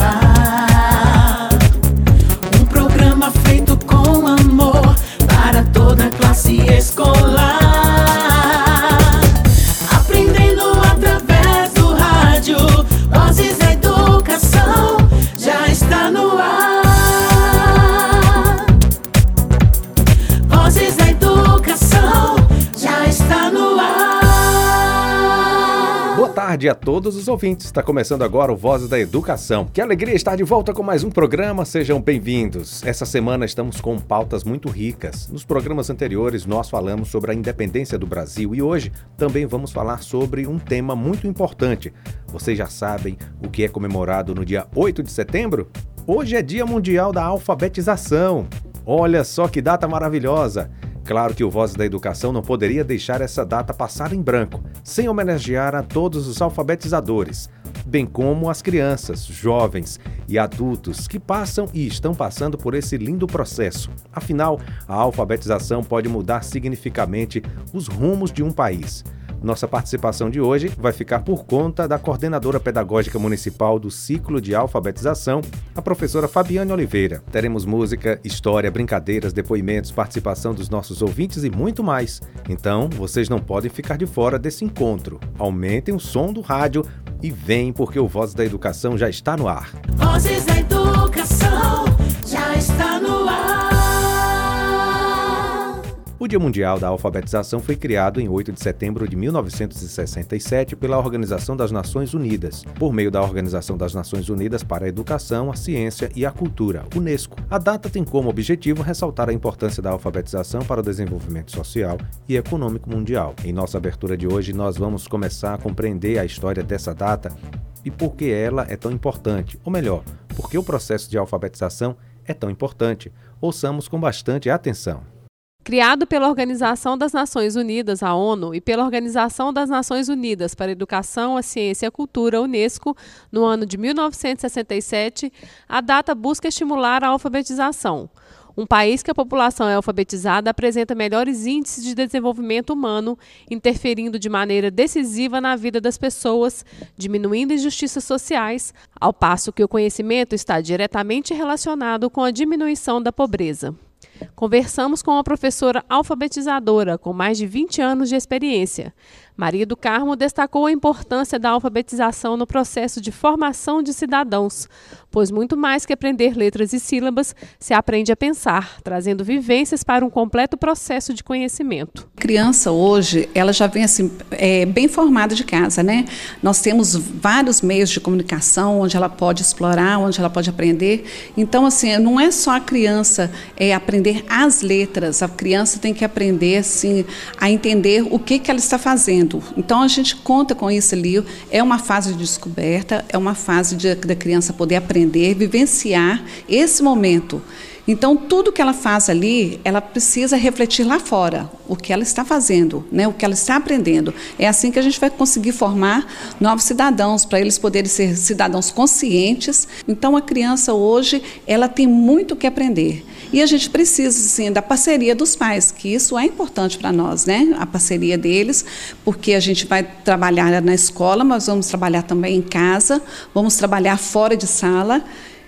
ar. Tarde a todos os ouvintes. Está começando agora o Vozes da Educação. Que alegria estar de volta com mais um programa. Sejam bem-vindos. Essa semana estamos com pautas muito ricas. Nos programas anteriores nós falamos sobre a independência do Brasil e hoje também vamos falar sobre um tema muito importante. Vocês já sabem o que é comemorado no dia 8 de setembro? Hoje é Dia Mundial da Alfabetização. Olha só que data maravilhosa! Claro que o Voz da Educação não poderia deixar essa data passar em branco, sem homenagear a todos os alfabetizadores, bem como as crianças, jovens e adultos que passam e estão passando por esse lindo processo. Afinal, a alfabetização pode mudar significativamente os rumos de um país. Nossa participação de hoje vai ficar por conta da coordenadora pedagógica municipal do ciclo de alfabetização, a professora Fabiane Oliveira. Teremos música, história, brincadeiras, depoimentos, participação dos nossos ouvintes e muito mais. Então, vocês não podem ficar de fora desse encontro. Aumentem o som do rádio e vem porque o Voz da Educação já está no ar. Vozes da educação já está no ar. O Dia Mundial da Alfabetização foi criado em 8 de setembro de 1967 pela Organização das Nações Unidas, por meio da Organização das Nações Unidas para a Educação, a Ciência e a Cultura, UNESCO. A data tem como objetivo ressaltar a importância da alfabetização para o desenvolvimento social e econômico mundial. Em nossa abertura de hoje, nós vamos começar a compreender a história dessa data e por que ela é tão importante, ou melhor, por que o processo de alfabetização é tão importante. Ouçamos com bastante atenção. Criado pela Organização das Nações Unidas, a ONU, e pela Organização das Nações Unidas para a Educação, a Ciência e a Cultura, a Unesco, no ano de 1967, a data busca estimular a alfabetização. Um país que a população é alfabetizada apresenta melhores índices de desenvolvimento humano, interferindo de maneira decisiva na vida das pessoas, diminuindo injustiças sociais, ao passo que o conhecimento está diretamente relacionado com a diminuição da pobreza. Conversamos com uma professora alfabetizadora com mais de 20 anos de experiência. Maria do Carmo destacou a importância da alfabetização no processo de formação de cidadãos, pois muito mais que aprender letras e sílabas, se aprende a pensar, trazendo vivências para um completo processo de conhecimento. A criança hoje, ela já vem assim, é, bem formada de casa, né? Nós temos vários meios de comunicação onde ela pode explorar, onde ela pode aprender. Então, assim, não é só a criança é, aprender as letras, a criança tem que aprender, assim, a entender o que, que ela está fazendo. Então a gente conta com isso ali. É uma fase de descoberta, é uma fase de, da criança poder aprender, vivenciar esse momento. Então, tudo que ela faz ali, ela precisa refletir lá fora o que ela está fazendo, né? o que ela está aprendendo. É assim que a gente vai conseguir formar novos cidadãos, para eles poderem ser cidadãos conscientes. Então, a criança hoje, ela tem muito que aprender. E a gente precisa, sim, da parceria dos pais, que isso é importante para nós, né? A parceria deles, porque a gente vai trabalhar na escola, mas vamos trabalhar também em casa, vamos trabalhar fora de sala.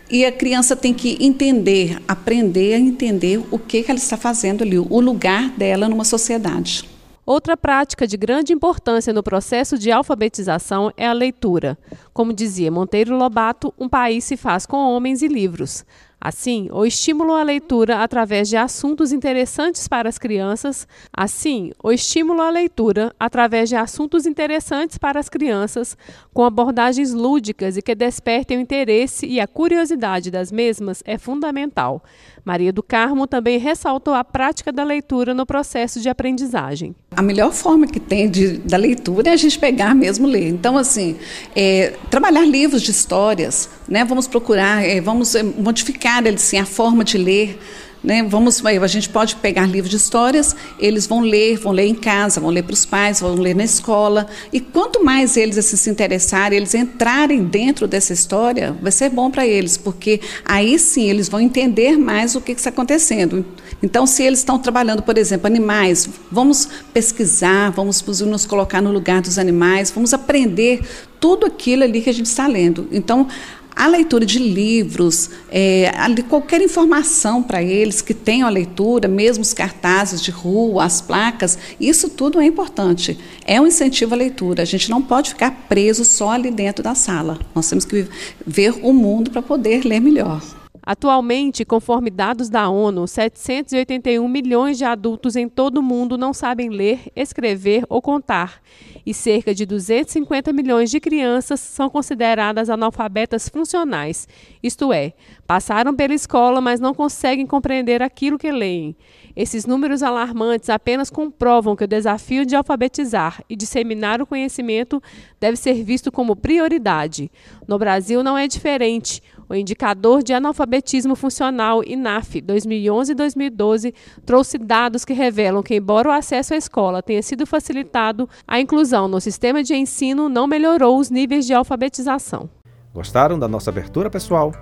E a criança tem que entender, aprender a entender o que, que ela está fazendo ali, o lugar dela numa sociedade. Outra prática de grande importância no processo de alfabetização é a leitura. Como dizia Monteiro Lobato, um país se faz com homens e livros. Assim, o estímulo à leitura através de assuntos interessantes para as crianças. Assim, o estímulo à leitura através de assuntos interessantes para as crianças, com abordagens lúdicas e que despertem o interesse e a curiosidade das mesmas é fundamental. Maria do Carmo também ressaltou a prática da leitura no processo de aprendizagem. A melhor forma que tem de, da leitura é a gente pegar mesmo ler. Então, assim, é, trabalhar livros de histórias, né? Vamos procurar, é, vamos é, modificar assim, a forma de ler. Né? Vamos, a gente pode pegar livros de histórias, eles vão ler, vão ler em casa, vão ler para os pais, vão ler na escola. E quanto mais eles assim, se interessarem, eles entrarem dentro dessa história, vai ser bom para eles, porque aí sim eles vão entender mais o que está acontecendo. Então, se eles estão trabalhando, por exemplo, animais, vamos pesquisar, vamos nos colocar no lugar dos animais, vamos aprender tudo aquilo ali que a gente está lendo. Então, a leitura de livros, é, qualquer informação para eles que tenham a leitura, mesmo os cartazes de rua, as placas, isso tudo é importante. É um incentivo à leitura. A gente não pode ficar preso só ali dentro da sala. Nós temos que ver o mundo para poder ler melhor. Atualmente, conforme dados da ONU, 781 milhões de adultos em todo o mundo não sabem ler, escrever ou contar, e cerca de 250 milhões de crianças são consideradas analfabetas funcionais, isto é, passaram pela escola, mas não conseguem compreender aquilo que leem. Esses números alarmantes apenas comprovam que o desafio de alfabetizar e disseminar o conhecimento deve ser visto como prioridade. No Brasil não é diferente. O indicador de analfabetismo funcional INAF 2011 e 2012 trouxe dados que revelam que, embora o acesso à escola tenha sido facilitado, a inclusão no sistema de ensino não melhorou os níveis de alfabetização. Gostaram da nossa abertura, pessoal?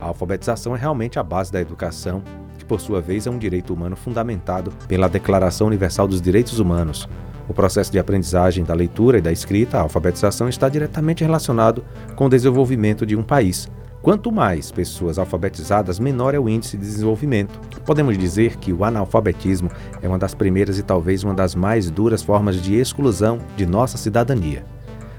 A alfabetização é realmente a base da educação por sua vez, é um direito humano fundamentado pela Declaração Universal dos Direitos Humanos. O processo de aprendizagem da leitura e da escrita, a alfabetização, está diretamente relacionado com o desenvolvimento de um país. Quanto mais pessoas alfabetizadas, menor é o índice de desenvolvimento. Podemos dizer que o analfabetismo é uma das primeiras e talvez uma das mais duras formas de exclusão de nossa cidadania.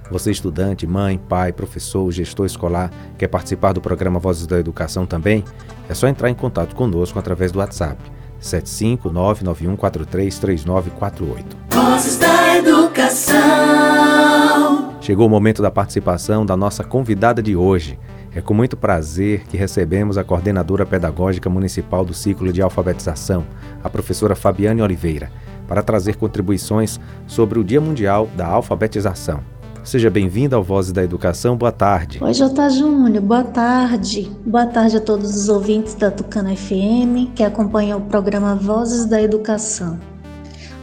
Você, estudante, mãe, pai, professor, gestor escolar, quer participar do programa Vozes da Educação também? É só entrar em contato conosco através do WhatsApp 75991433948. Vozes da Educação. Chegou o momento da participação da nossa convidada de hoje. É com muito prazer que recebemos a coordenadora pedagógica municipal do ciclo de alfabetização, a professora Fabiane Oliveira, para trazer contribuições sobre o Dia Mundial da Alfabetização. Seja bem-vinda ao Vozes da Educação. Boa tarde. Oi, J. Júnior. Boa tarde. Boa tarde a todos os ouvintes da Tucana FM que acompanham o programa Vozes da Educação.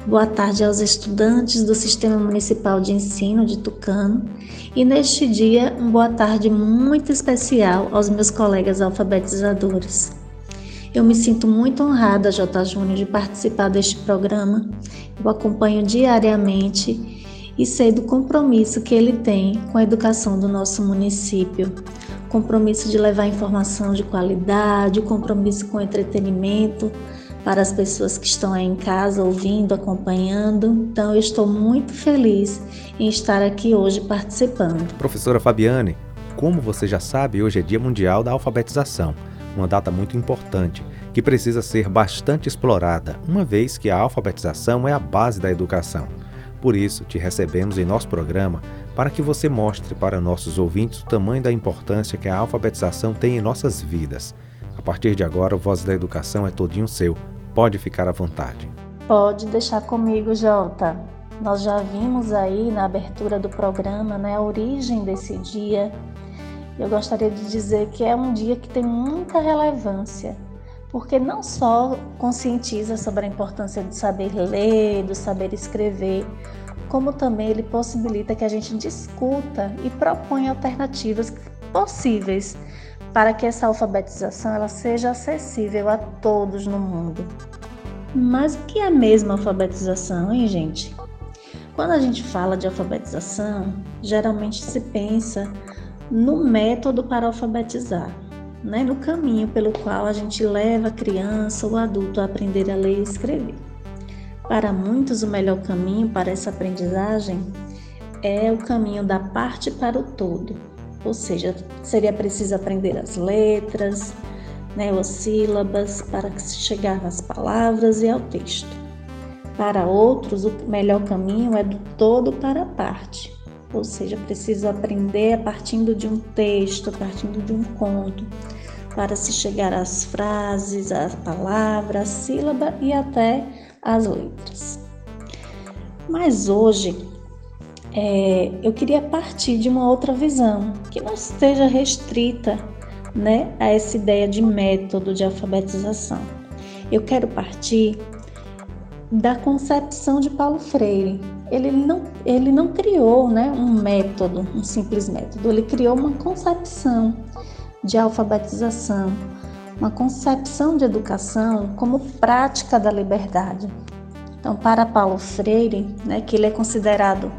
Boa tarde aos estudantes do Sistema Municipal de Ensino de Tucano e neste dia, uma boa tarde muito especial aos meus colegas alfabetizadores. Eu me sinto muito honrada, J. Júnior, de participar deste programa. Eu acompanho diariamente e sei do compromisso que ele tem com a educação do nosso município. Compromisso de levar informação de qualidade, compromisso com entretenimento para as pessoas que estão aí em casa ouvindo, acompanhando. Então, eu estou muito feliz em estar aqui hoje participando. Professora Fabiane, como você já sabe, hoje é Dia Mundial da Alfabetização, uma data muito importante que precisa ser bastante explorada, uma vez que a alfabetização é a base da educação. Por isso, te recebemos em nosso programa para que você mostre para nossos ouvintes o tamanho da importância que a alfabetização tem em nossas vidas. A partir de agora, o Voz da Educação é todinho seu. Pode ficar à vontade. Pode deixar comigo, Jota. Nós já vimos aí na abertura do programa né, a origem desse dia. Eu gostaria de dizer que é um dia que tem muita relevância porque não só conscientiza sobre a importância do saber ler, do saber escrever, como também ele possibilita que a gente discuta e proponha alternativas possíveis para que essa alfabetização ela seja acessível a todos no mundo. Mas o que é a mesma alfabetização, hein, gente? Quando a gente fala de alfabetização, geralmente se pensa no método para alfabetizar né, no caminho pelo qual a gente leva a criança ou adulto a aprender a ler e escrever. Para muitos, o melhor caminho para essa aprendizagem é o caminho da parte para o todo, ou seja, seria preciso aprender as letras, né, as sílabas para chegar nas palavras e ao texto. Para outros, o melhor caminho é do todo para a parte, ou seja, preciso aprender partindo de um texto, partindo de um conto, para se chegar às frases, às palavras, à sílaba e até às letras. Mas hoje é, eu queria partir de uma outra visão que não esteja restrita né, a essa ideia de método de alfabetização. Eu quero partir da concepção de Paulo Freire. Ele não, ele não criou né, um método, um simples método, ele criou uma concepção de alfabetização, uma concepção de educação como prática da liberdade. Então, para Paulo Freire, né, que ele é considerado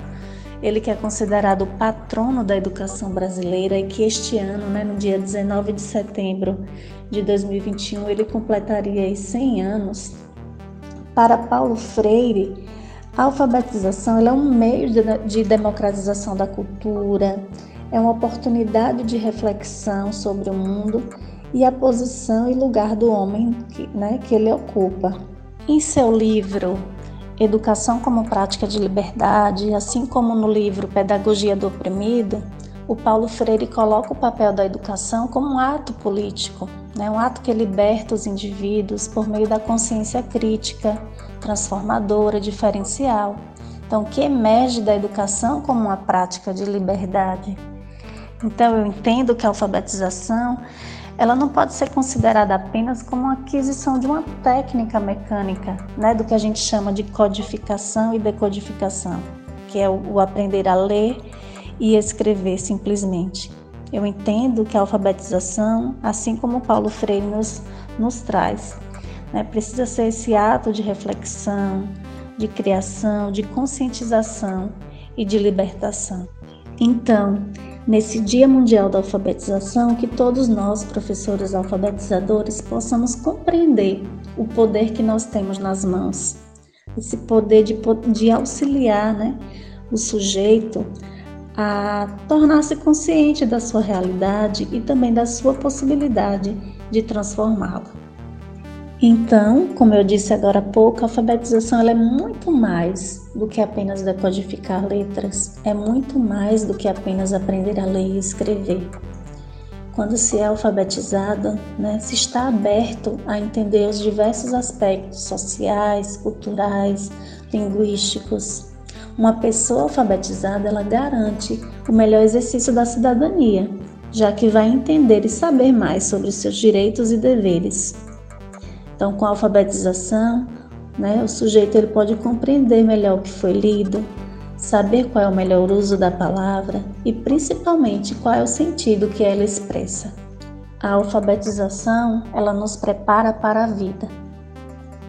Ele que é considerado o patrono da educação brasileira e que este ano, né, no dia 19 de setembro de 2021, ele completaria 100 anos. Para Paulo Freire, a alfabetização é um meio de democratização da cultura, é uma oportunidade de reflexão sobre o mundo e a posição e lugar do homem que, né, que ele ocupa. Em seu livro Educação como Prática de Liberdade, assim como no livro Pedagogia do Oprimido, o Paulo Freire coloca o papel da educação como um ato político, né, um ato que liberta os indivíduos por meio da consciência crítica, transformadora, diferencial. Então, que emerge da educação como uma prática de liberdade. Então, eu entendo que a alfabetização ela não pode ser considerada apenas como aquisição de uma técnica mecânica, né, do que a gente chama de codificação e decodificação, que é o, o aprender a ler e escrever simplesmente. Eu entendo que a alfabetização, assim como Paulo Freire nos, nos traz, né, precisa ser esse ato de reflexão, de criação, de conscientização e de libertação. Então, nesse Dia Mundial da Alfabetização, que todos nós, professores alfabetizadores, possamos compreender o poder que nós temos nas mãos, esse poder de, de auxiliar né, o sujeito a tornar-se consciente da sua realidade e também da sua possibilidade de transformá-la. Então, como eu disse agora há pouco, a alfabetização é muito mais do que apenas decodificar letras, é muito mais do que apenas aprender a ler e escrever. Quando se é alfabetizado, né, se está aberto a entender os diversos aspectos sociais, culturais, linguísticos. Uma pessoa alfabetizada, ela garante o melhor exercício da cidadania, já que vai entender e saber mais sobre os seus direitos e deveres. Então, com a alfabetização, né, o sujeito ele pode compreender melhor o que foi lido, saber qual é o melhor uso da palavra e principalmente qual é o sentido que ela expressa. A alfabetização, ela nos prepara para a vida,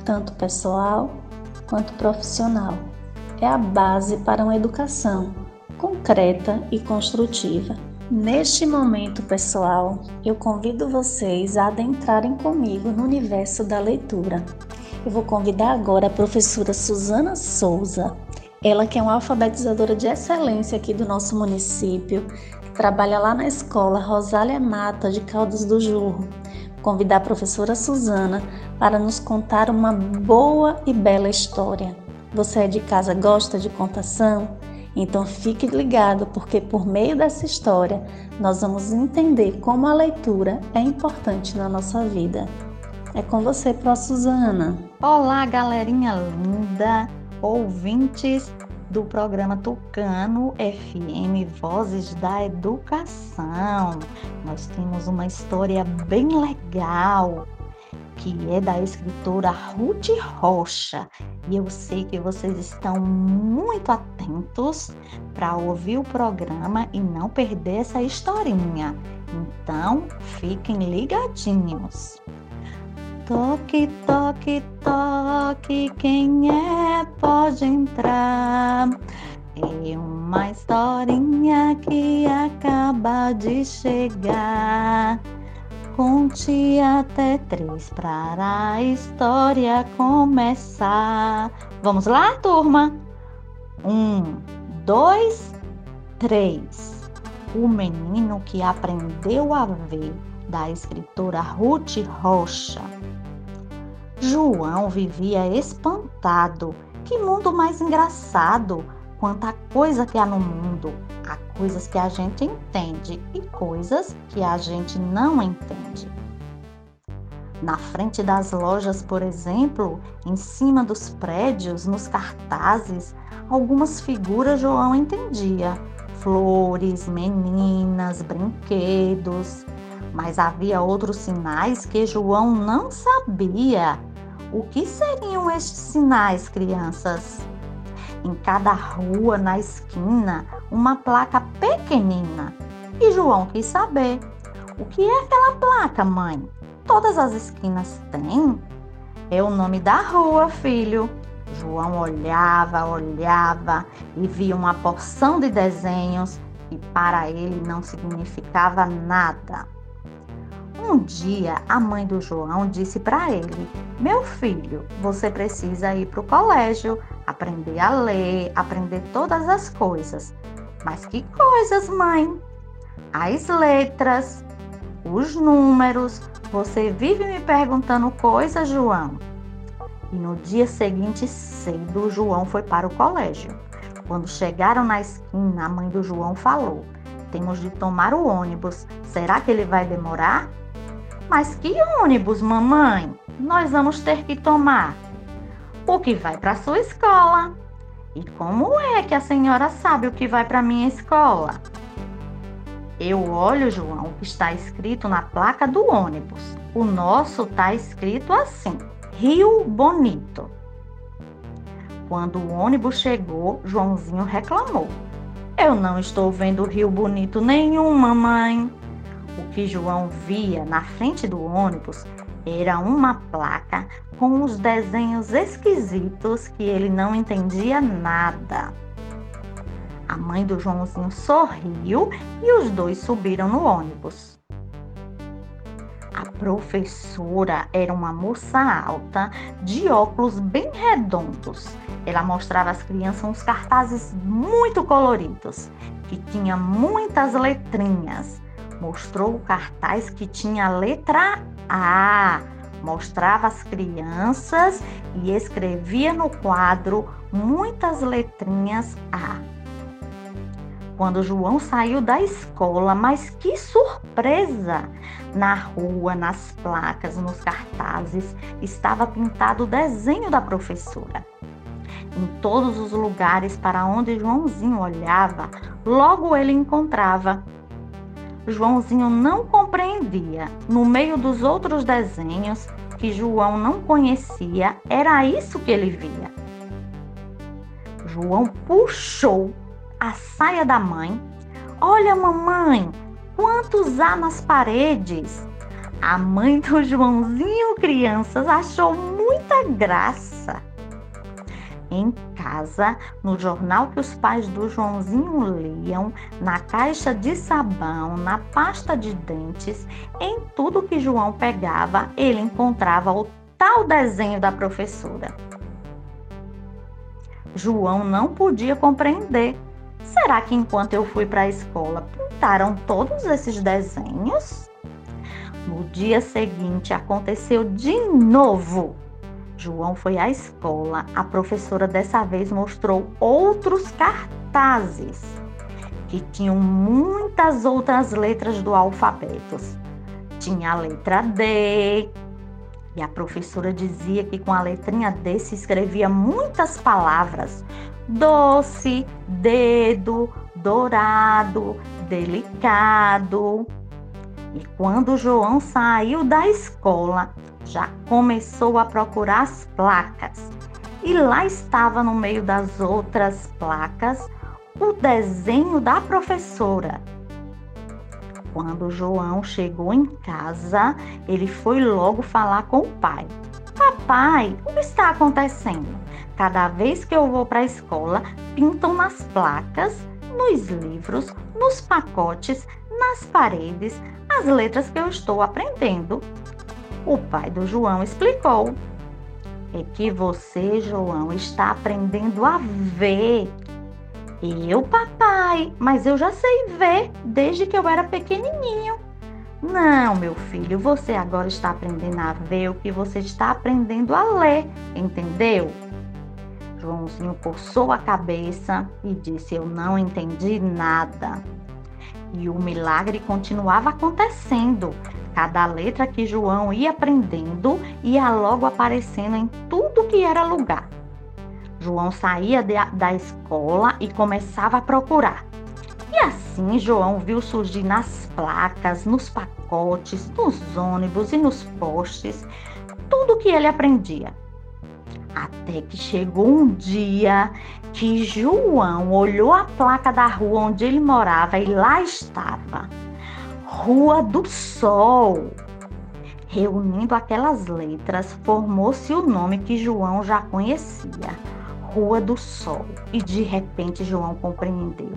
tanto pessoal quanto profissional. É a base para uma educação concreta e construtiva. Neste momento, pessoal, eu convido vocês a adentrarem comigo no universo da leitura. Eu vou convidar agora a professora Suzana Souza, ela que é uma alfabetizadora de excelência aqui do nosso município, trabalha lá na escola Rosália Mata de Caldas do Jurro. Vou convidar a professora Suzana para nos contar uma boa e bela história. Você é de casa gosta de contação? Então fique ligado, porque por meio dessa história nós vamos entender como a leitura é importante na nossa vida. É com você, Pro Suzana. Olá, galerinha linda, ouvintes do programa Tucano FM Vozes da Educação. Nós temos uma história bem legal que é da escritora Ruth Rocha. E eu sei que vocês estão muito atentos para ouvir o programa e não perder essa historinha. Então, fiquem ligadinhos. Toque, toque, toque, quem é pode entrar. É uma historinha que acaba de chegar. Conte até três para a história começar. Vamos lá, turma? Um, dois, três. O menino que aprendeu a ver, da escritora Ruth Rocha. João vivia espantado. Que mundo mais engraçado! Quanta coisa que há no mundo! Há coisas que a gente entende e coisas que a gente não entende. Na frente das lojas, por exemplo, em cima dos prédios, nos cartazes, algumas figuras João entendia: flores, meninas, brinquedos. Mas havia outros sinais que João não sabia. O que seriam estes sinais, crianças? Em cada rua, na esquina, uma placa pequenina. E João quis saber: o que é aquela placa, mãe? Todas as esquinas têm? É o nome da rua, filho. João olhava, olhava e via uma porção de desenhos que para ele não significava nada. Um dia, a mãe do João disse para ele: Meu filho, você precisa ir para o colégio, aprender a ler, aprender todas as coisas. Mas que coisas, mãe? As letras, os números. Você vive me perguntando coisas, João? E no dia seguinte, cedo, João foi para o colégio. Quando chegaram na esquina, a mãe do João falou: Temos de tomar o ônibus. Será que ele vai demorar? Mas que ônibus, mamãe? Nós vamos ter que tomar. O que vai para sua escola. E como é que a senhora sabe o que vai para minha escola? Eu olho, João, o que está escrito na placa do ônibus. O nosso está escrito assim: Rio Bonito. Quando o ônibus chegou, Joãozinho reclamou: Eu não estou vendo Rio Bonito nenhum, mamãe. O que João via na frente do ônibus era uma placa com uns desenhos esquisitos que ele não entendia nada. A mãe do Joãozinho sorriu e os dois subiram no ônibus. A professora era uma moça alta, de óculos bem redondos. Ela mostrava às crianças uns cartazes muito coloridos, que tinha muitas letrinhas. Mostrou o cartaz que tinha a letra A. Mostrava às crianças e escrevia no quadro muitas letrinhas A quando João saiu da escola, mas que surpresa! Na rua, nas placas, nos cartazes, estava pintado o desenho da professora. Em todos os lugares para onde Joãozinho olhava, logo ele encontrava. Joãozinho não compreendia, no meio dos outros desenhos que João não conhecia, era isso que ele via. João puxou a saia da mãe. Olha, mamãe, quantos há nas paredes? A mãe do Joãozinho Crianças achou muita graça. Em casa, no jornal que os pais do Joãozinho liam, na caixa de sabão, na pasta de dentes, em tudo que João pegava, ele encontrava o tal desenho da professora. João não podia compreender Será que enquanto eu fui para a escola pintaram todos esses desenhos? No dia seguinte aconteceu de novo. João foi à escola. A professora dessa vez mostrou outros cartazes que tinham muitas outras letras do alfabeto. Tinha a letra D, e a professora dizia que com a letrinha D se escrevia muitas palavras, doce, dedo, dourado, delicado. E quando João saiu da escola, já começou a procurar as placas. E lá estava no meio das outras placas o desenho da professora. Quando João chegou em casa, ele foi logo falar com o pai. Papai, o que está acontecendo? Cada vez que eu vou para a escola, pintam nas placas, nos livros, nos pacotes, nas paredes, as letras que eu estou aprendendo. O pai do João explicou. É que você, João, está aprendendo a ver. Eu, papai, mas eu já sei ver desde que eu era pequenininho. Não, meu filho, você agora está aprendendo a ver o que você está aprendendo a ler, entendeu? Joãozinho coçou a cabeça e disse: Eu não entendi nada. E o milagre continuava acontecendo. Cada letra que João ia aprendendo ia logo aparecendo em tudo que era lugar. João saía de, da escola e começava a procurar. E assim João viu surgir nas placas, nos pacotes, nos ônibus e nos postes tudo o que ele aprendia. Até que chegou um dia que João olhou a placa da rua onde ele morava e lá estava Rua do Sol. Reunindo aquelas letras, formou-se o nome que João já conhecia, Rua do Sol. E de repente João compreendeu.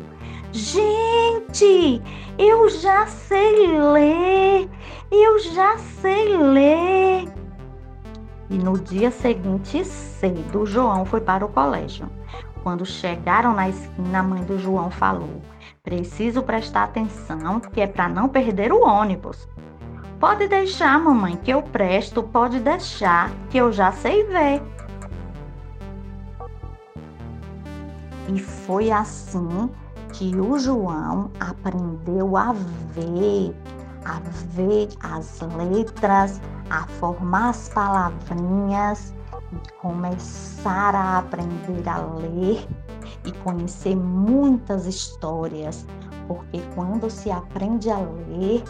Gente, eu já sei ler, eu já sei ler. E no dia seguinte, cedo, João foi para o colégio. Quando chegaram na esquina, a mãe do João falou: Preciso prestar atenção, que é para não perder o ônibus. Pode deixar, mamãe, que eu presto, pode deixar, que eu já sei ver. E foi assim que o João aprendeu a ver, a ver as letras, a formar as palavrinhas e começar a aprender a ler e conhecer muitas histórias, porque quando se aprende a ler,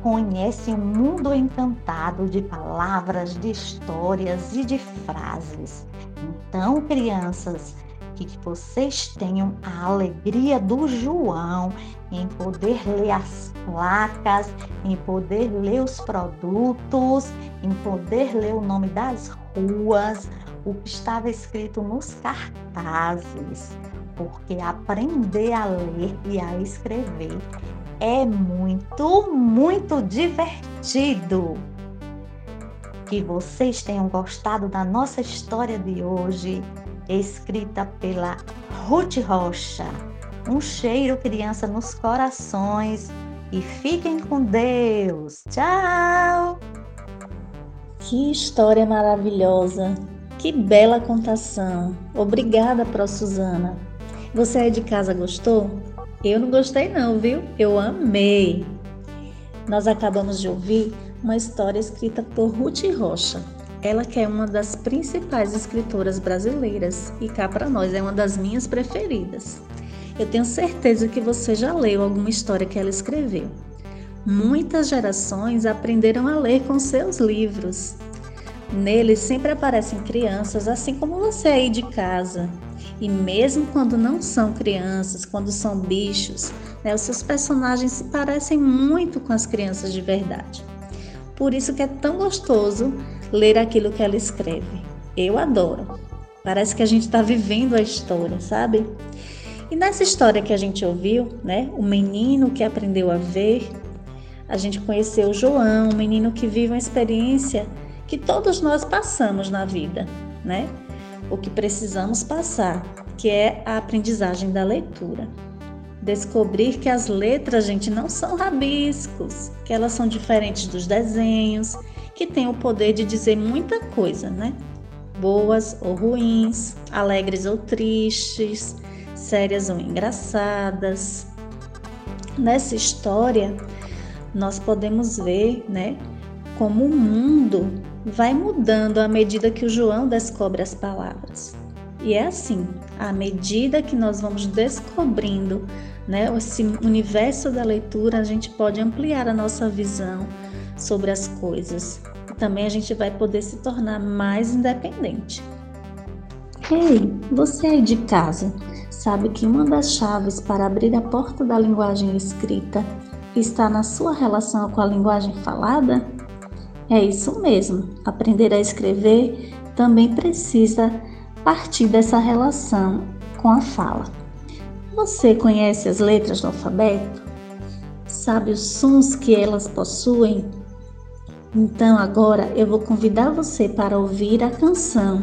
conhece um mundo encantado de palavras, de histórias e de frases. Então, crianças, que vocês tenham a alegria do João em poder ler as placas, em poder ler os produtos, em poder ler o nome das ruas, o que estava escrito nos cartazes, porque aprender a ler e a escrever é muito, muito divertido. Que vocês tenham gostado da nossa história de hoje, escrita pela Ruth Rocha. Um cheiro, criança, nos corações e fiquem com Deus. Tchau! Que história maravilhosa! Que bela contação! Obrigada, Pro Suzana. Você aí de casa gostou? Eu não gostei não, viu? Eu amei. Nós acabamos de ouvir uma história escrita por Ruth Rocha. Ela que é uma das principais escritoras brasileiras e cá para nós é uma das minhas preferidas. Eu tenho certeza que você já leu alguma história que ela escreveu. Muitas gerações aprenderam a ler com seus livros. Neles sempre aparecem crianças, assim como você aí de casa, e mesmo quando não são crianças, quando são bichos, né, os seus personagens se parecem muito com as crianças de verdade. Por isso que é tão gostoso ler aquilo que ela escreve. Eu adoro. Parece que a gente está vivendo a história, sabe? E nessa história que a gente ouviu, né, o menino que aprendeu a ver, a gente conheceu João, um menino que vive uma experiência que todos nós passamos na vida, né? o que precisamos passar, que é a aprendizagem da leitura. Descobrir que as letras, gente, não são rabiscos, que elas são diferentes dos desenhos, que têm o poder de dizer muita coisa, né? Boas ou ruins, alegres ou tristes, sérias ou engraçadas. Nessa história, nós podemos ver, né, como o mundo vai mudando à medida que o João descobre as palavras. E é assim, à medida que nós vamos descobrindo né, esse universo da leitura, a gente pode ampliar a nossa visão sobre as coisas. Também a gente vai poder se tornar mais independente. Ei, você aí de casa, sabe que uma das chaves para abrir a porta da linguagem escrita está na sua relação com a linguagem falada? É isso mesmo. Aprender a escrever também precisa partir dessa relação com a fala. Você conhece as letras do alfabeto? Sabe os sons que elas possuem? Então agora eu vou convidar você para ouvir a canção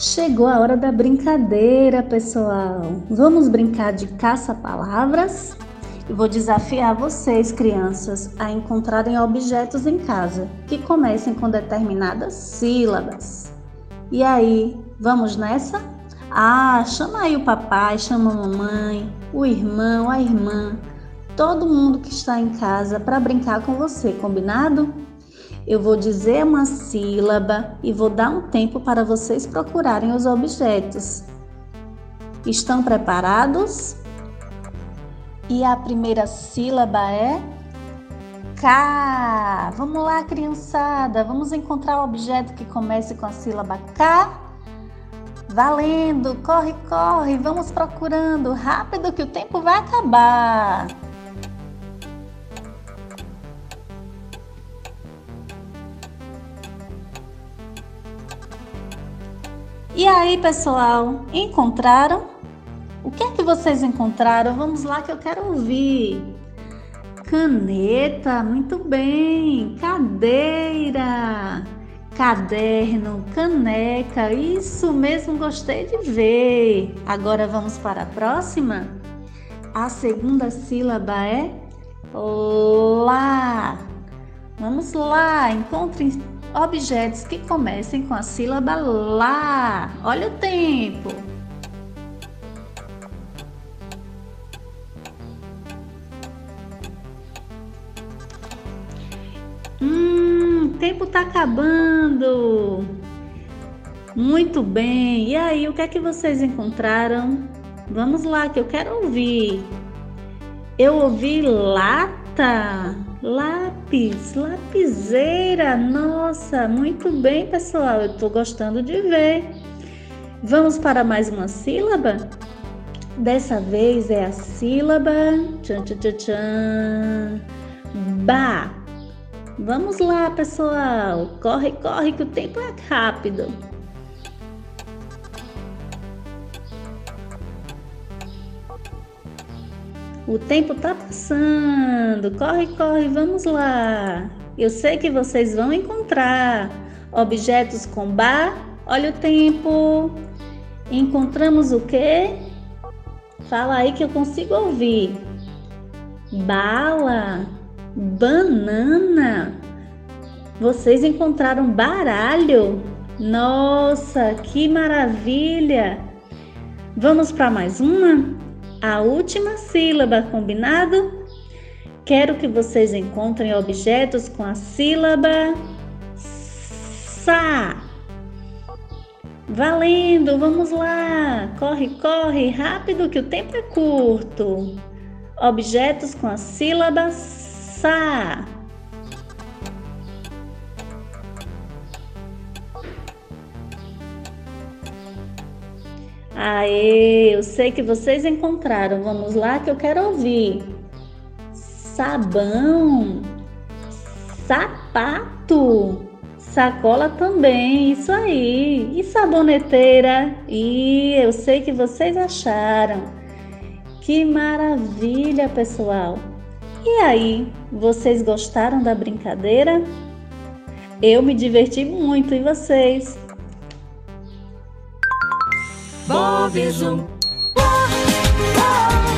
Chegou a hora da brincadeira, pessoal. Vamos brincar de caça-palavras? E vou desafiar vocês, crianças, a encontrarem objetos em casa que comecem com determinadas sílabas. E aí, vamos nessa? Ah, chama aí o papai, chama a mamãe, o irmão, a irmã, todo mundo que está em casa para brincar com você, combinado? Eu vou dizer uma sílaba e vou dar um tempo para vocês procurarem os objetos. Estão preparados? E a primeira sílaba é K. Vamos lá, criançada, vamos encontrar o objeto que comece com a sílaba K. Valendo, corre, corre, vamos procurando, rápido que o tempo vai acabar. E aí, pessoal, encontraram? O que é que vocês encontraram? Vamos lá que eu quero ouvir. Caneta, muito bem. Cadeira, caderno, caneca, isso mesmo, gostei de ver. Agora vamos para a próxima. A segunda sílaba é lá. Vamos lá, encontrem objetos que comecem com a sílaba lá. Olha o tempo. Hum, tempo tá acabando. Muito bem. E aí, o que é que vocês encontraram? Vamos lá, que eu quero ouvir. Eu ouvi lápis, lapiseira. Nossa, muito bem, pessoal. Eu tô gostando de ver. Vamos para mais uma sílaba? Dessa vez é a sílaba tchan, tchan, tchan, tchan, ba. Vamos lá, pessoal. Corre, corre, que o tempo é rápido. O tempo tá passando. Corre, corre, vamos lá. Eu sei que vocês vão encontrar objetos com ba. Olha o tempo. Encontramos o quê? Fala aí que eu consigo ouvir. Bala, banana. Vocês encontraram baralho? Nossa, que maravilha! Vamos para mais uma? A última sílaba, combinado? Quero que vocês encontrem objetos com a sílaba sa. Valendo, vamos lá! Corre, corre, rápido que o tempo é curto. Objetos com a sílaba sa. Aê, eu sei que vocês encontraram. Vamos lá que eu quero ouvir. Sabão, sapato, sacola também, isso aí. E saboneteira? E eu sei que vocês acharam. Que maravilha, pessoal! E aí, vocês gostaram da brincadeira? Eu me diverti muito e vocês? Bob Zoom. Ler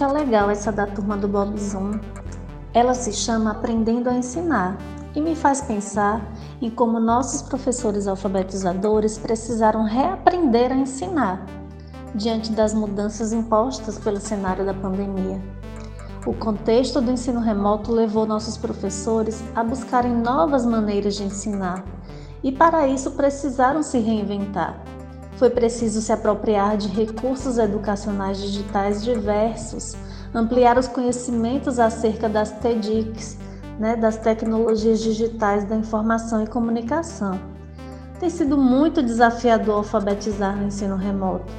Música legal essa da turma do Bob Zoom. Ela se chama Aprendendo a Ensinar e me faz pensar em como nossos professores alfabetizadores precisaram reaprender a ensinar diante das mudanças impostas pelo cenário da pandemia. O contexto do ensino remoto levou nossos professores a buscarem novas maneiras de ensinar e, para isso, precisaram se reinventar. Foi preciso se apropriar de recursos educacionais digitais diversos, ampliar os conhecimentos acerca das TEDx, né, das tecnologias digitais da informação e comunicação. Tem sido muito desafiador alfabetizar no ensino remoto,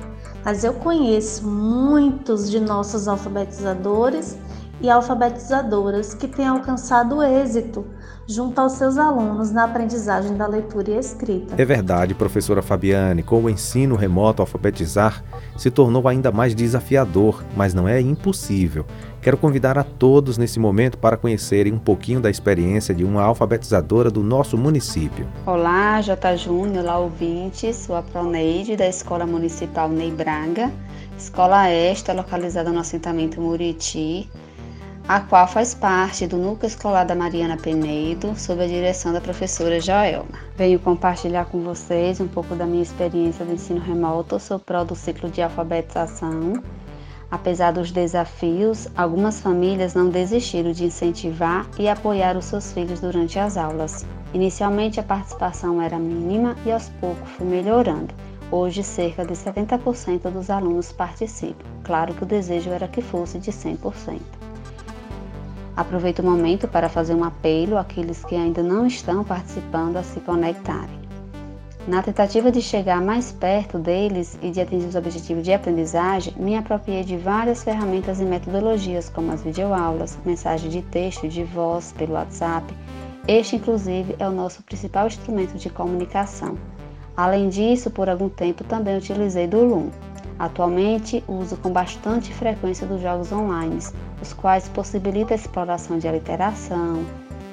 mas eu conheço muitos de nossos alfabetizadores e alfabetizadoras que têm alcançado êxito junto aos seus alunos na aprendizagem da leitura e escrita. É verdade, professora Fabiane, com o ensino remoto alfabetizar se tornou ainda mais desafiador, mas não é impossível. Quero convidar a todos nesse momento para conhecerem um pouquinho da experiência de uma alfabetizadora do nosso município. Olá, J. Júnior, olá ouvintes, sou a Proneide da Escola Municipal Ney Braga, escola esta localizada no assentamento Muriti, a qual faz parte do Núcleo Escolar da Mariana Penedo, sob a direção da professora Joelma. Venho compartilhar com vocês um pouco da minha experiência do ensino remoto, sou pró do ciclo de alfabetização. Apesar dos desafios, algumas famílias não desistiram de incentivar e apoiar os seus filhos durante as aulas. Inicialmente a participação era mínima e aos poucos foi melhorando. Hoje, cerca de 70% dos alunos participam. Claro que o desejo era que fosse de 100%. Aproveito o momento para fazer um apelo àqueles que ainda não estão participando a se conectarem. Na tentativa de chegar mais perto deles e de atingir os objetivos de aprendizagem, me apropriei de várias ferramentas e metodologias, como as videoaulas, mensagem de texto e de voz pelo WhatsApp. Este, inclusive, é o nosso principal instrumento de comunicação. Além disso, por algum tempo também utilizei do Loom. Atualmente, uso com bastante frequência dos jogos online, os quais possibilitam a exploração de aliteração,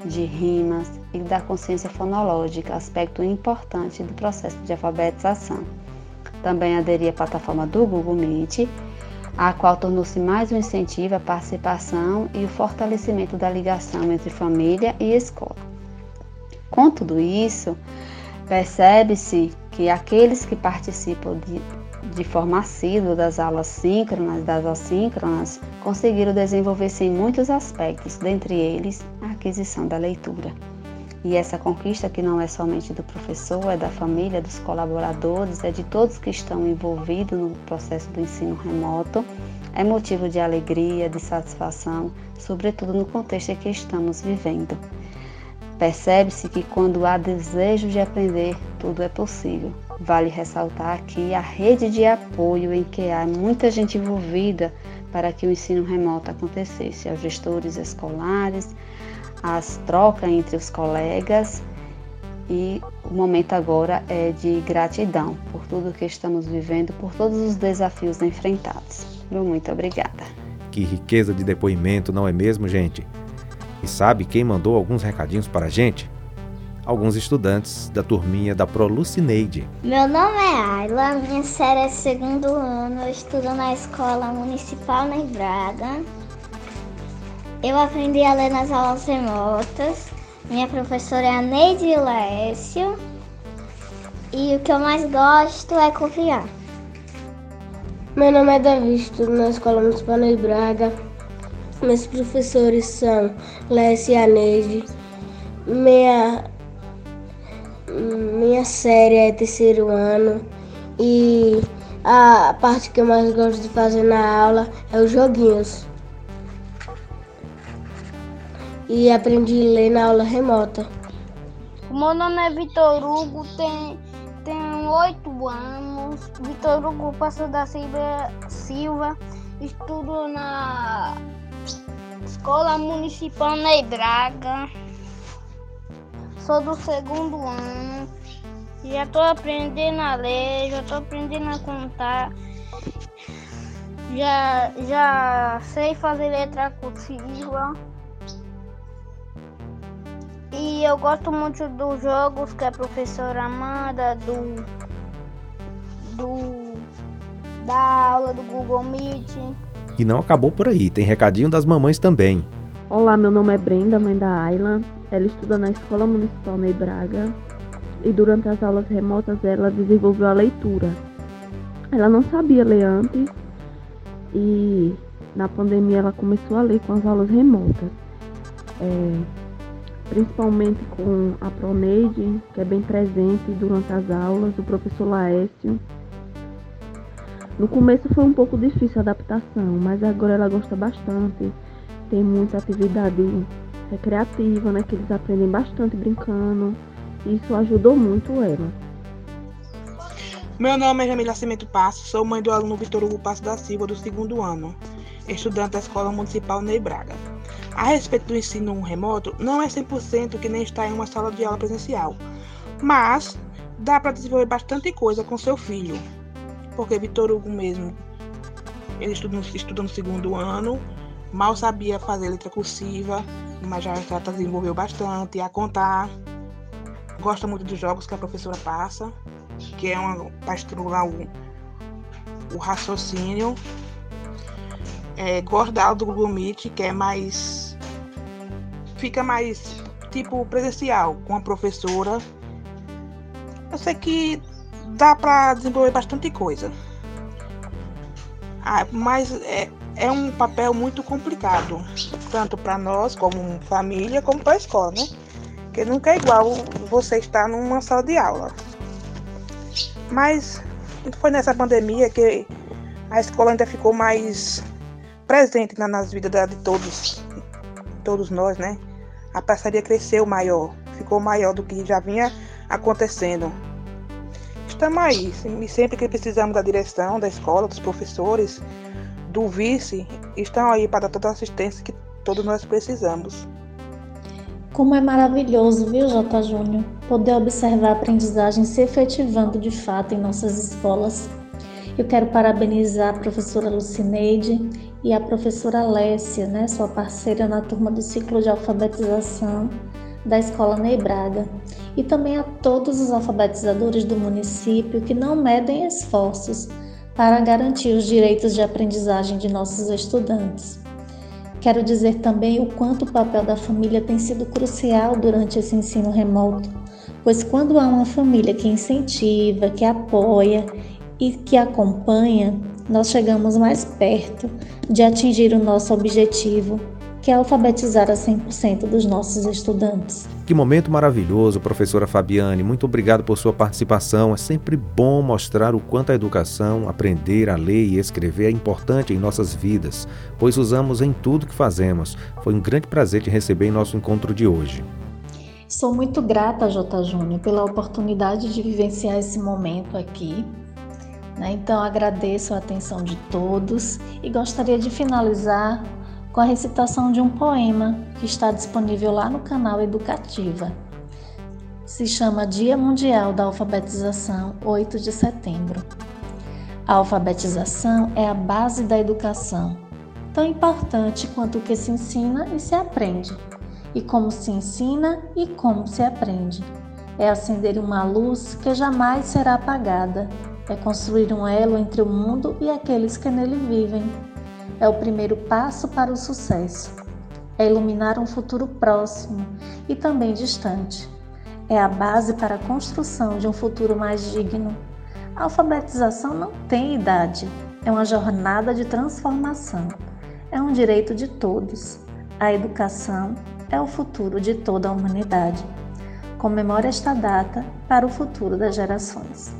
de rimas e da consciência fonológica, aspecto importante do processo de alfabetização. Também aderi à plataforma do Google Meet, a qual tornou-se mais um incentivo à participação e o fortalecimento da ligação entre família e escola. Com tudo isso, percebe-se que aqueles que participam de, de forma assídua das aulas síncronas, das assíncronas, conseguiram desenvolver-se em muitos aspectos, dentre eles a aquisição da leitura. E essa conquista que não é somente do professor, é da família, dos colaboradores, é de todos que estão envolvidos no processo do ensino remoto, é motivo de alegria, de satisfação, sobretudo no contexto em que estamos vivendo. Percebe-se que quando há desejo de aprender, tudo é possível. Vale ressaltar aqui a rede de apoio em que há muita gente envolvida para que o ensino remoto acontecesse, aos gestores escolares, as trocas entre os colegas e o momento agora é de gratidão por tudo que estamos vivendo, por todos os desafios enfrentados. Muito obrigada. Que riqueza de depoimento, não é mesmo, gente? E sabe quem mandou alguns recadinhos para a gente? Alguns estudantes da turminha da Prolucineide. Meu nome é Ayla, minha série é segundo ano, eu estudo na escola municipal em Braga. Eu aprendi a ler nas aulas remotas. Minha professora é a Neide Laécio. E o que eu mais gosto é copiar. Meu nome é Davi, estudo na Escola Municipal de Braga. Meus professores são Lécia e a Neide. Minha, minha série é terceiro ano. E a parte que eu mais gosto de fazer na aula é os joguinhos e aprendi a ler na aula remota. O meu nome é Vitor Hugo, tem, tenho oito anos. Vitor Hugo Passo da Silva, Silva, estudo na Escola Municipal Ney Braga. Sou do segundo ano. Já estou aprendendo a ler, já estou aprendendo a contar. Já, já sei fazer letra cursiva. E eu gosto muito dos jogos que a professora Amanda, do, do da aula do Google Meet. E não acabou por aí, tem recadinho das mamães também. Olá, meu nome é Brenda, mãe da Ayla. Ela estuda na Escola Municipal Ney Braga e durante as aulas remotas ela desenvolveu a leitura. Ela não sabia ler antes e na pandemia ela começou a ler com as aulas remotas. É, principalmente com a Proneide, que é bem presente durante as aulas, o professor Laércio. No começo foi um pouco difícil a adaptação, mas agora ela gosta bastante. Tem muita atividade recreativa, né, que eles aprendem bastante brincando. Isso ajudou muito ela. Meu nome é Jamila Cimento Passo, sou mãe do aluno Vitor Hugo Passo da Silva, do segundo ano, estudante da Escola Municipal Ney Braga. A respeito do ensino remoto, não é 100% que nem está em uma sala de aula presencial, mas dá para desenvolver bastante coisa com seu filho, porque Vitor Hugo mesmo, ele estuda, estuda no segundo ano, mal sabia fazer letra cursiva, mas já, já desenvolveu bastante a contar. Gosta muito dos jogos que a professora passa, que é uma para estimular o, o raciocínio. É, gosta do Google Meet, que é mais fica mais tipo presencial com a professora. Eu sei que dá para desenvolver bastante coisa. Ah, mas é, é um papel muito complicado, tanto para nós como família, como para a escola, né? Porque nunca é igual você estar numa sala de aula. Mas foi nessa pandemia que a escola ainda ficou mais presente nas vidas de todos, todos nós, né? A parceria cresceu maior, ficou maior do que já vinha acontecendo. Estamos aí, sempre que precisamos da direção, da escola, dos professores, do vice, estão aí para dar toda a assistência que todos nós precisamos. Como é maravilhoso, viu, J. Júnior, poder observar a aprendizagem se efetivando de fato em nossas escolas. Eu quero parabenizar a professora Lucineide e a professora Lécia, né, sua parceira na turma do ciclo de alfabetização da Escola Ney Braga, e também a todos os alfabetizadores do município que não medem esforços para garantir os direitos de aprendizagem de nossos estudantes. Quero dizer também o quanto o papel da família tem sido crucial durante esse ensino remoto, pois quando há uma família que incentiva, que apoia e que acompanha, nós chegamos mais perto de atingir o nosso objetivo, que é alfabetizar a 100% dos nossos estudantes. Que momento maravilhoso, professora Fabiane. Muito obrigado por sua participação. É sempre bom mostrar o quanto a educação, aprender a ler e escrever é importante em nossas vidas, pois usamos em tudo que fazemos. Foi um grande prazer te receber em nosso encontro de hoje. Sou muito grata, J. Júnior, pela oportunidade de vivenciar esse momento aqui. Né? Então, agradeço a atenção de todos e gostaria de finalizar com a recitação de um poema que está disponível lá no canal Educativa. Se chama Dia Mundial da Alfabetização, 8 de setembro. A alfabetização é a base da educação, tão importante quanto o que se ensina e se aprende, e como se ensina e como se aprende. É acender uma luz que jamais será apagada, é construir um elo entre o mundo e aqueles que nele vivem é o primeiro passo para o sucesso. É iluminar um futuro próximo e também distante. É a base para a construção de um futuro mais digno. A alfabetização não tem idade, é uma jornada de transformação. É um direito de todos. A educação é o futuro de toda a humanidade. Comemore esta data para o futuro das gerações.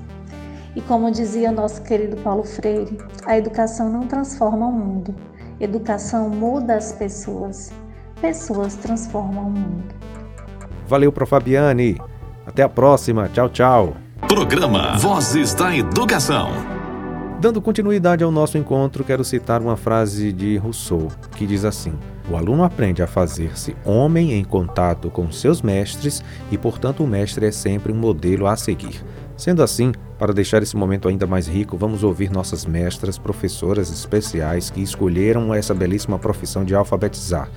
E como dizia nosso querido Paulo Freire, a educação não transforma o mundo, educação muda as pessoas, pessoas transformam o mundo. Valeu, Prof. Fabiane. Até a próxima. Tchau, tchau. Programa Vozes da Educação. Dando continuidade ao nosso encontro, quero citar uma frase de Rousseau, que diz assim: O aluno aprende a fazer-se homem em contato com seus mestres e, portanto, o mestre é sempre um modelo a seguir. Sendo assim, para deixar esse momento ainda mais rico, vamos ouvir nossas mestras, professoras especiais que escolheram essa belíssima profissão de alfabetizar,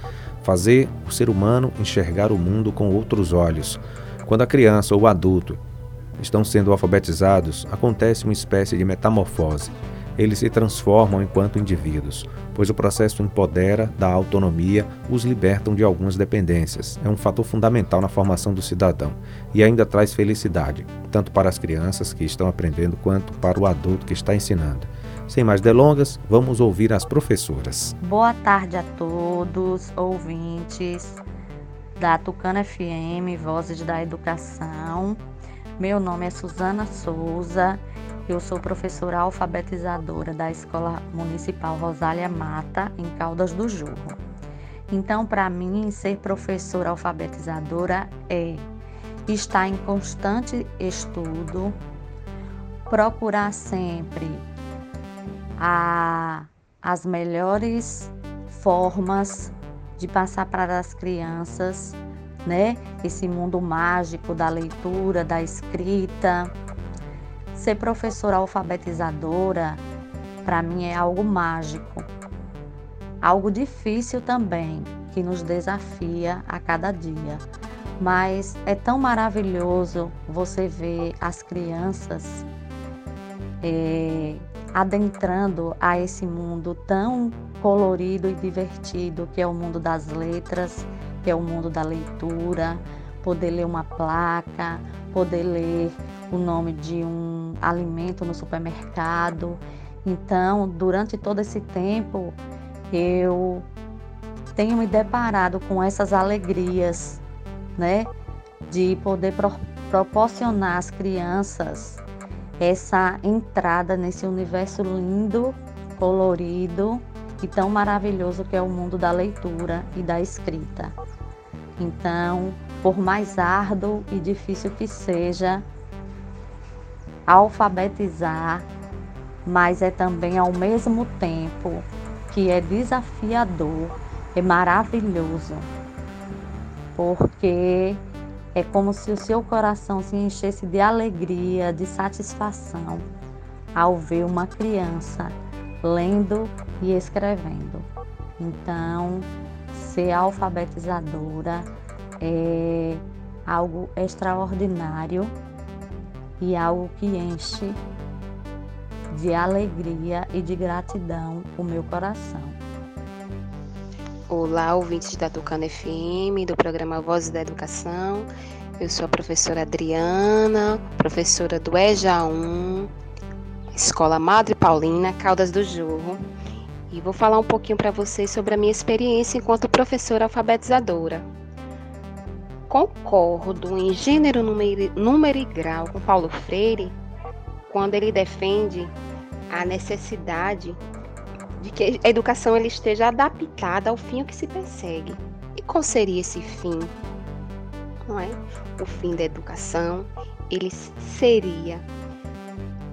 fazer o ser humano enxergar o mundo com outros olhos. Quando a criança ou o adulto estão sendo alfabetizados, acontece uma espécie de metamorfose. Eles se transformam enquanto indivíduos pois o processo empodera, dá autonomia, os libertam de algumas dependências. É um fator fundamental na formação do cidadão e ainda traz felicidade, tanto para as crianças que estão aprendendo quanto para o adulto que está ensinando. Sem mais delongas, vamos ouvir as professoras. Boa tarde a todos, ouvintes da Tucana FM, Vozes da Educação. Meu nome é Suzana Souza eu sou professora alfabetizadora da Escola Municipal Rosália Mata, em Caldas do Jorro. Então, para mim, ser professora alfabetizadora é estar em constante estudo, procurar sempre a, as melhores formas de passar para as crianças, né? Esse mundo mágico da leitura, da escrita, Ser professora alfabetizadora, para mim, é algo mágico, algo difícil também, que nos desafia a cada dia. Mas é tão maravilhoso você ver as crianças é, adentrando a esse mundo tão colorido e divertido que é o mundo das letras, que é o mundo da leitura, poder ler uma placa, poder ler o nome de um alimento no supermercado Então, durante todo esse tempo, eu tenho me deparado com essas alegrias, né, de poder pro proporcionar às crianças essa entrada nesse universo lindo, colorido e tão maravilhoso que é o mundo da leitura e da escrita. Então, por mais árduo e difícil que seja, alfabetizar, mas é também ao mesmo tempo que é desafiador, é maravilhoso, porque é como se o seu coração se enchesse de alegria, de satisfação ao ver uma criança lendo e escrevendo. Então, ser alfabetizadora é algo extraordinário e algo que enche de alegria e de gratidão o meu coração. Olá, ouvintes da Tucana FM, do programa Vozes da Educação. Eu sou a professora Adriana, professora do EJA 1, Escola Madre Paulina, Caldas do Jorro. E vou falar um pouquinho para vocês sobre a minha experiência enquanto professora alfabetizadora. Concordo em gênero, número, e grau com Paulo Freire quando ele defende a necessidade de que a educação ela esteja adaptada ao fim que se persegue. E qual seria esse fim? Não é? O fim da educação, ele seria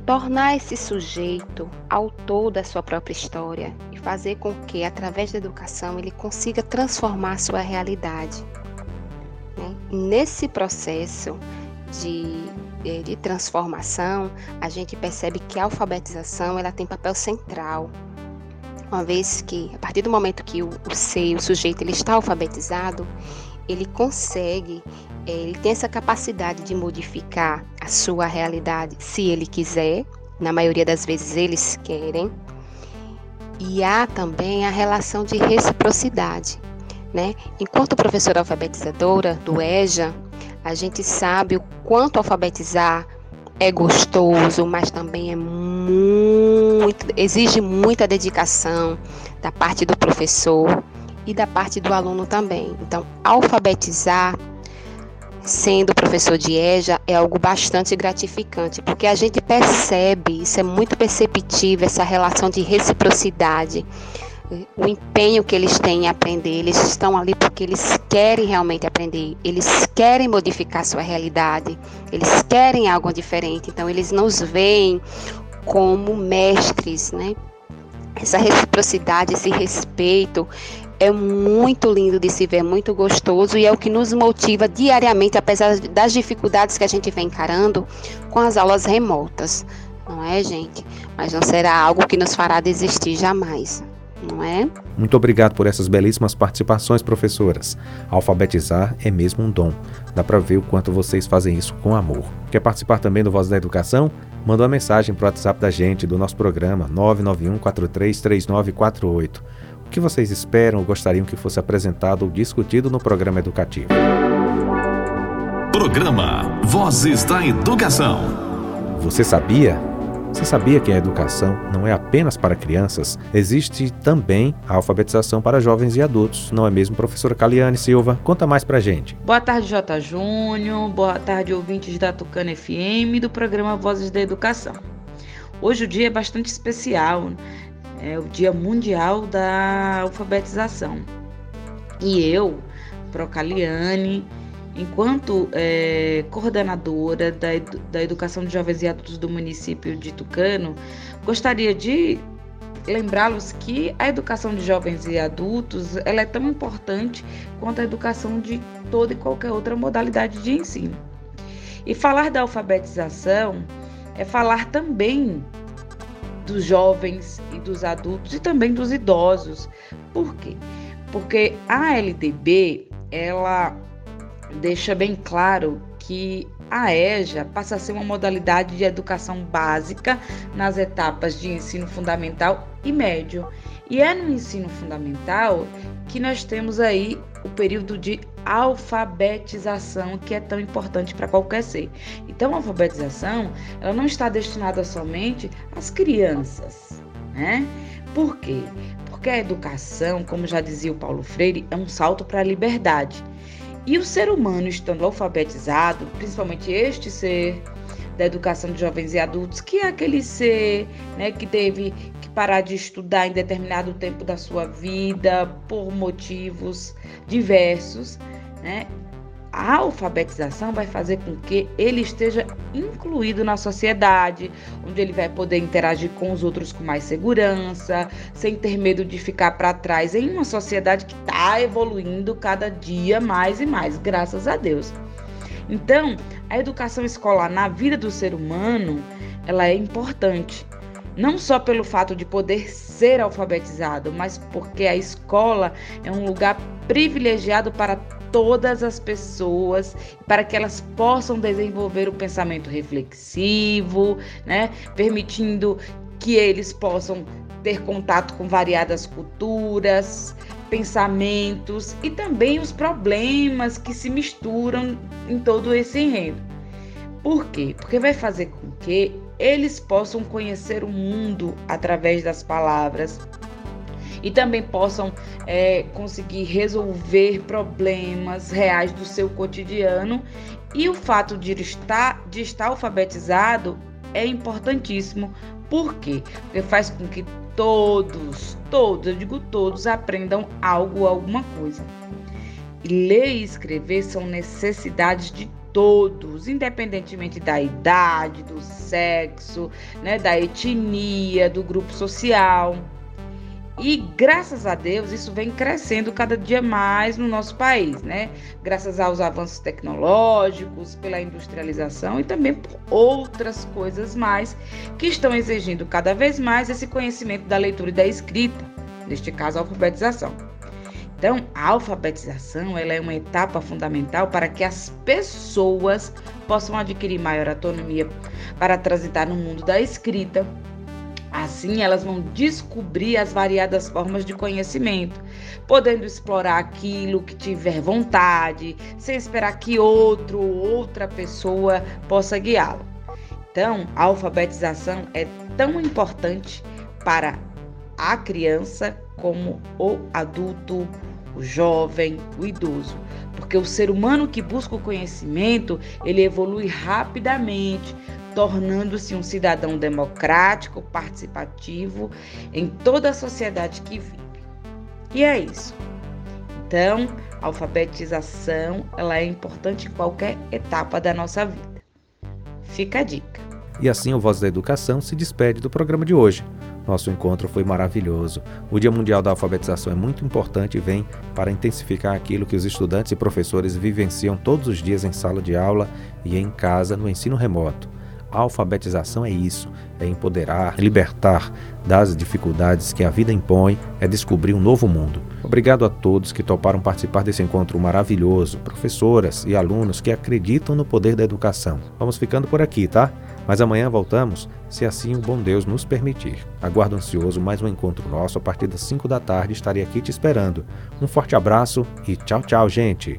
tornar esse sujeito autor da sua própria história e fazer com que, através da educação, ele consiga transformar sua realidade. Né? Nesse processo de, eh, de transformação, a gente percebe que a alfabetização ela tem papel central uma vez que a partir do momento que o, o ser, o sujeito, ele está alfabetizado, ele consegue, é, ele tem essa capacidade de modificar a sua realidade, se ele quiser. Na maioria das vezes eles querem. E há também a relação de reciprocidade, né? Enquanto professora alfabetizadora do EJA, a gente sabe o quanto alfabetizar é gostoso, mas também é muito, exige muita dedicação da parte do professor e da parte do aluno também. Então, alfabetizar sendo professor de EJA é algo bastante gratificante, porque a gente percebe, isso é muito perceptível, essa relação de reciprocidade o empenho que eles têm em aprender. Eles estão ali porque eles querem realmente aprender, eles querem modificar sua realidade, eles querem algo diferente. Então, eles nos veem como mestres, né? Essa reciprocidade, esse respeito é muito lindo de se ver, muito gostoso e é o que nos motiva diariamente, apesar das dificuldades que a gente vem encarando com as aulas remotas, não é, gente? Mas não será algo que nos fará desistir jamais não é? Muito obrigado por essas belíssimas participações, professoras. Alfabetizar é mesmo um dom. Dá para ver o quanto vocês fazem isso com amor. Quer participar também do Voz da Educação? Manda uma mensagem para o WhatsApp da gente, do nosso programa 991 433948. O que vocês esperam ou gostariam que fosse apresentado ou discutido no programa educativo? Programa Vozes da Educação. Você sabia? Você sabia que a educação não é apenas para crianças? Existe também a alfabetização para jovens e adultos, não é mesmo, professora Caliane Silva? Conta mais pra gente. Boa tarde, J. Júnior. Boa tarde, ouvintes da Tucana FM do programa Vozes da Educação. Hoje o dia é bastante especial, é o Dia Mundial da Alfabetização. E eu, Procaliane, Enquanto é, coordenadora da, da Educação de Jovens e Adultos do município de Tucano, gostaria de lembrá-los que a educação de jovens e adultos ela é tão importante quanto a educação de toda e qualquer outra modalidade de ensino. E falar da alfabetização é falar também dos jovens e dos adultos e também dos idosos. Por quê? Porque a LDB, ela deixa bem claro que a EJA passa a ser uma modalidade de educação básica nas etapas de ensino fundamental e médio. E é no ensino fundamental que nós temos aí o período de alfabetização que é tão importante para qualquer ser. Então, a alfabetização, ela não está destinada somente às crianças, né? Por quê? Porque a educação, como já dizia o Paulo Freire, é um salto para a liberdade. E o ser humano estando alfabetizado, principalmente este ser da educação de jovens e adultos, que é aquele ser né, que teve que parar de estudar em determinado tempo da sua vida por motivos diversos, né? A alfabetização vai fazer com que ele esteja incluído na sociedade, onde ele vai poder interagir com os outros com mais segurança, sem ter medo de ficar para trás em uma sociedade que está evoluindo cada dia mais e mais, graças a Deus. Então, a educação escolar na vida do ser humano, ela é importante. Não só pelo fato de poder ser alfabetizado, mas porque a escola é um lugar privilegiado para todas as pessoas, para que elas possam desenvolver o pensamento reflexivo, né? Permitindo que eles possam ter contato com variadas culturas, pensamentos e também os problemas que se misturam em todo esse enredo. Por quê? Porque vai fazer com que eles possam conhecer o mundo através das palavras e também possam é, conseguir resolver problemas reais do seu cotidiano. E o fato de estar, de estar alfabetizado é importantíssimo. Por quê? Porque faz com que todos, todos, eu digo todos, aprendam algo, alguma coisa. E ler e escrever são necessidades de todos, independentemente da idade, do sexo, né, da etnia, do grupo social. E graças a Deus isso vem crescendo cada dia mais no nosso país, né? Graças aos avanços tecnológicos, pela industrialização e também por outras coisas mais que estão exigindo cada vez mais esse conhecimento da leitura e da escrita, neste caso a alfabetização. Então, a alfabetização ela é uma etapa fundamental para que as pessoas possam adquirir maior autonomia para transitar no mundo da escrita, Assim, elas vão descobrir as variadas formas de conhecimento, podendo explorar aquilo que tiver vontade, sem esperar que outro ou outra pessoa possa guiá-lo. Então, a alfabetização é tão importante para a criança como o adulto, o jovem, o idoso, porque o ser humano que busca o conhecimento, ele evolui rapidamente, tornando-se um cidadão democrático, participativo em toda a sociedade que vive. E é isso. Então, a alfabetização ela é importante em qualquer etapa da nossa vida. Fica a dica. E assim o Voz da Educação se despede do programa de hoje. Nosso encontro foi maravilhoso. O Dia Mundial da Alfabetização é muito importante e vem para intensificar aquilo que os estudantes e professores vivenciam todos os dias em sala de aula e em casa no ensino remoto. Alfabetização é isso: é empoderar, libertar das dificuldades que a vida impõe, é descobrir um novo mundo. Obrigado a todos que toparam participar desse encontro maravilhoso, professoras e alunos que acreditam no poder da educação. Vamos ficando por aqui, tá? Mas amanhã voltamos, se assim o bom Deus nos permitir. Aguardo ansioso mais um encontro nosso a partir das 5 da tarde. Estarei aqui te esperando. Um forte abraço e tchau, tchau, gente.